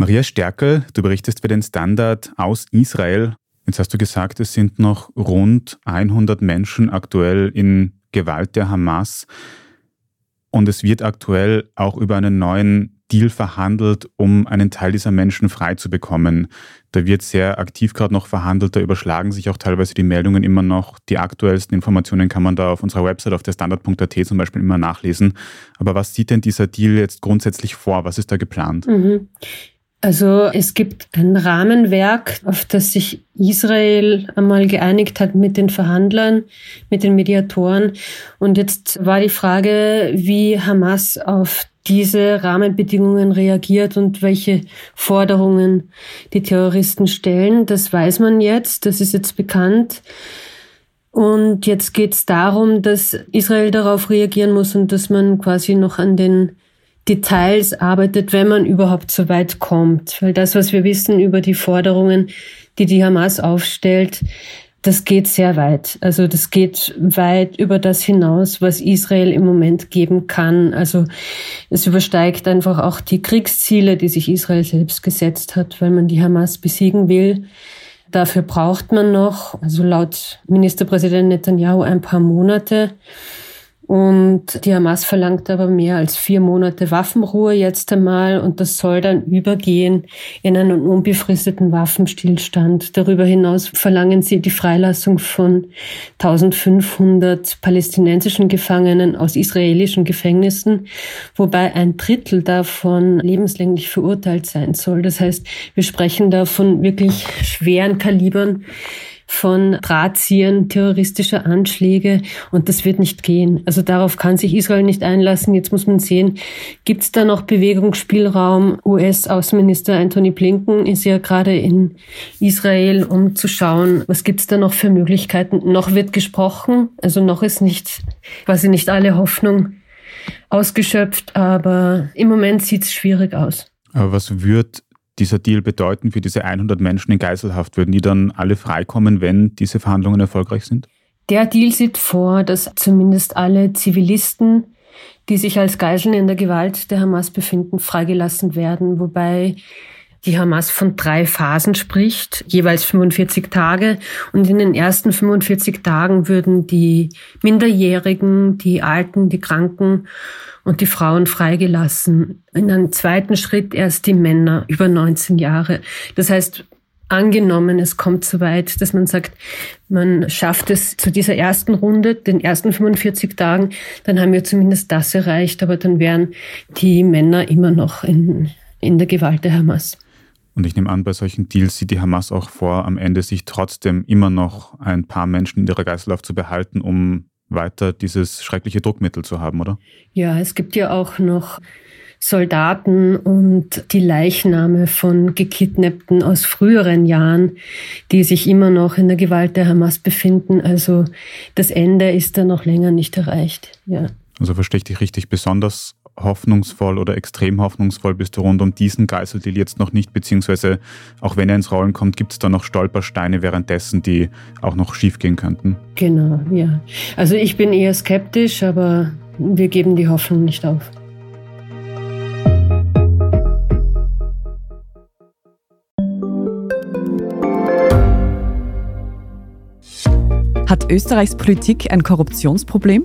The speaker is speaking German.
Maria Stärkel, du berichtest für den Standard aus Israel. Jetzt hast du gesagt, es sind noch rund 100 Menschen aktuell in Gewalt der Hamas. Und es wird aktuell auch über einen neuen Deal verhandelt, um einen Teil dieser Menschen frei zu bekommen. Da wird sehr aktiv gerade noch verhandelt, da überschlagen sich auch teilweise die Meldungen immer noch. Die aktuellsten Informationen kann man da auf unserer Website auf der standard.at zum Beispiel immer nachlesen. Aber was sieht denn dieser Deal jetzt grundsätzlich vor? Was ist da geplant? Mhm. Also es gibt ein Rahmenwerk, auf das sich Israel einmal geeinigt hat mit den Verhandlern, mit den Mediatoren. Und jetzt war die Frage, wie Hamas auf diese Rahmenbedingungen reagiert und welche Forderungen die Terroristen stellen. Das weiß man jetzt, das ist jetzt bekannt. Und jetzt geht es darum, dass Israel darauf reagieren muss und dass man quasi noch an den Details arbeitet, wenn man überhaupt so weit kommt. Weil das, was wir wissen über die Forderungen, die die Hamas aufstellt, das geht sehr weit. Also das geht weit über das hinaus, was Israel im Moment geben kann. Also es übersteigt einfach auch die Kriegsziele, die sich Israel selbst gesetzt hat, weil man die Hamas besiegen will. Dafür braucht man noch, also laut Ministerpräsident Netanyahu, ein paar Monate. Und die Hamas verlangt aber mehr als vier Monate Waffenruhe jetzt einmal und das soll dann übergehen in einen unbefristeten Waffenstillstand. Darüber hinaus verlangen sie die Freilassung von 1500 palästinensischen Gefangenen aus israelischen Gefängnissen, wobei ein Drittel davon lebenslänglich verurteilt sein soll. Das heißt, wir sprechen da von wirklich schweren Kalibern von Drahtziehern terroristischer Anschläge und das wird nicht gehen. Also darauf kann sich Israel nicht einlassen. Jetzt muss man sehen, gibt es da noch Bewegungsspielraum? US-Außenminister Anthony Blinken ist ja gerade in Israel, um zu schauen, was gibt es da noch für Möglichkeiten. Noch wird gesprochen, also noch ist nicht, quasi nicht alle Hoffnung ausgeschöpft, aber im Moment sieht es schwierig aus. Aber was wird dieser Deal bedeuten für diese 100 Menschen in Geiselhaft? Würden die dann alle freikommen, wenn diese Verhandlungen erfolgreich sind? Der Deal sieht vor, dass zumindest alle Zivilisten, die sich als Geiseln in der Gewalt der Hamas befinden, freigelassen werden, wobei die Hamas von drei Phasen spricht, jeweils 45 Tage. Und in den ersten 45 Tagen würden die Minderjährigen, die Alten, die Kranken und die Frauen freigelassen. In einem zweiten Schritt erst die Männer über 19 Jahre. Das heißt, angenommen, es kommt so weit, dass man sagt, man schafft es zu dieser ersten Runde, den ersten 45 Tagen, dann haben wir zumindest das erreicht, aber dann wären die Männer immer noch in, in der Gewalt der Hamas. Und ich nehme an, bei solchen Deals sieht die Hamas auch vor, am Ende sich trotzdem immer noch ein paar Menschen in ihrer Geiselhaft zu behalten, um weiter dieses schreckliche Druckmittel zu haben, oder? Ja, es gibt ja auch noch Soldaten und die Leichname von Gekidnappten aus früheren Jahren, die sich immer noch in der Gewalt der Hamas befinden. Also das Ende ist da noch länger nicht erreicht. Ja. Also verstehe ich dich richtig, besonders hoffnungsvoll oder extrem hoffnungsvoll bist du rund um diesen Geiseldeal jetzt noch nicht, beziehungsweise auch wenn er ins Rollen kommt, gibt es da noch Stolpersteine währenddessen, die auch noch schiefgehen könnten? Genau, ja. Also ich bin eher skeptisch, aber wir geben die Hoffnung nicht auf. Hat Österreichs Politik ein Korruptionsproblem?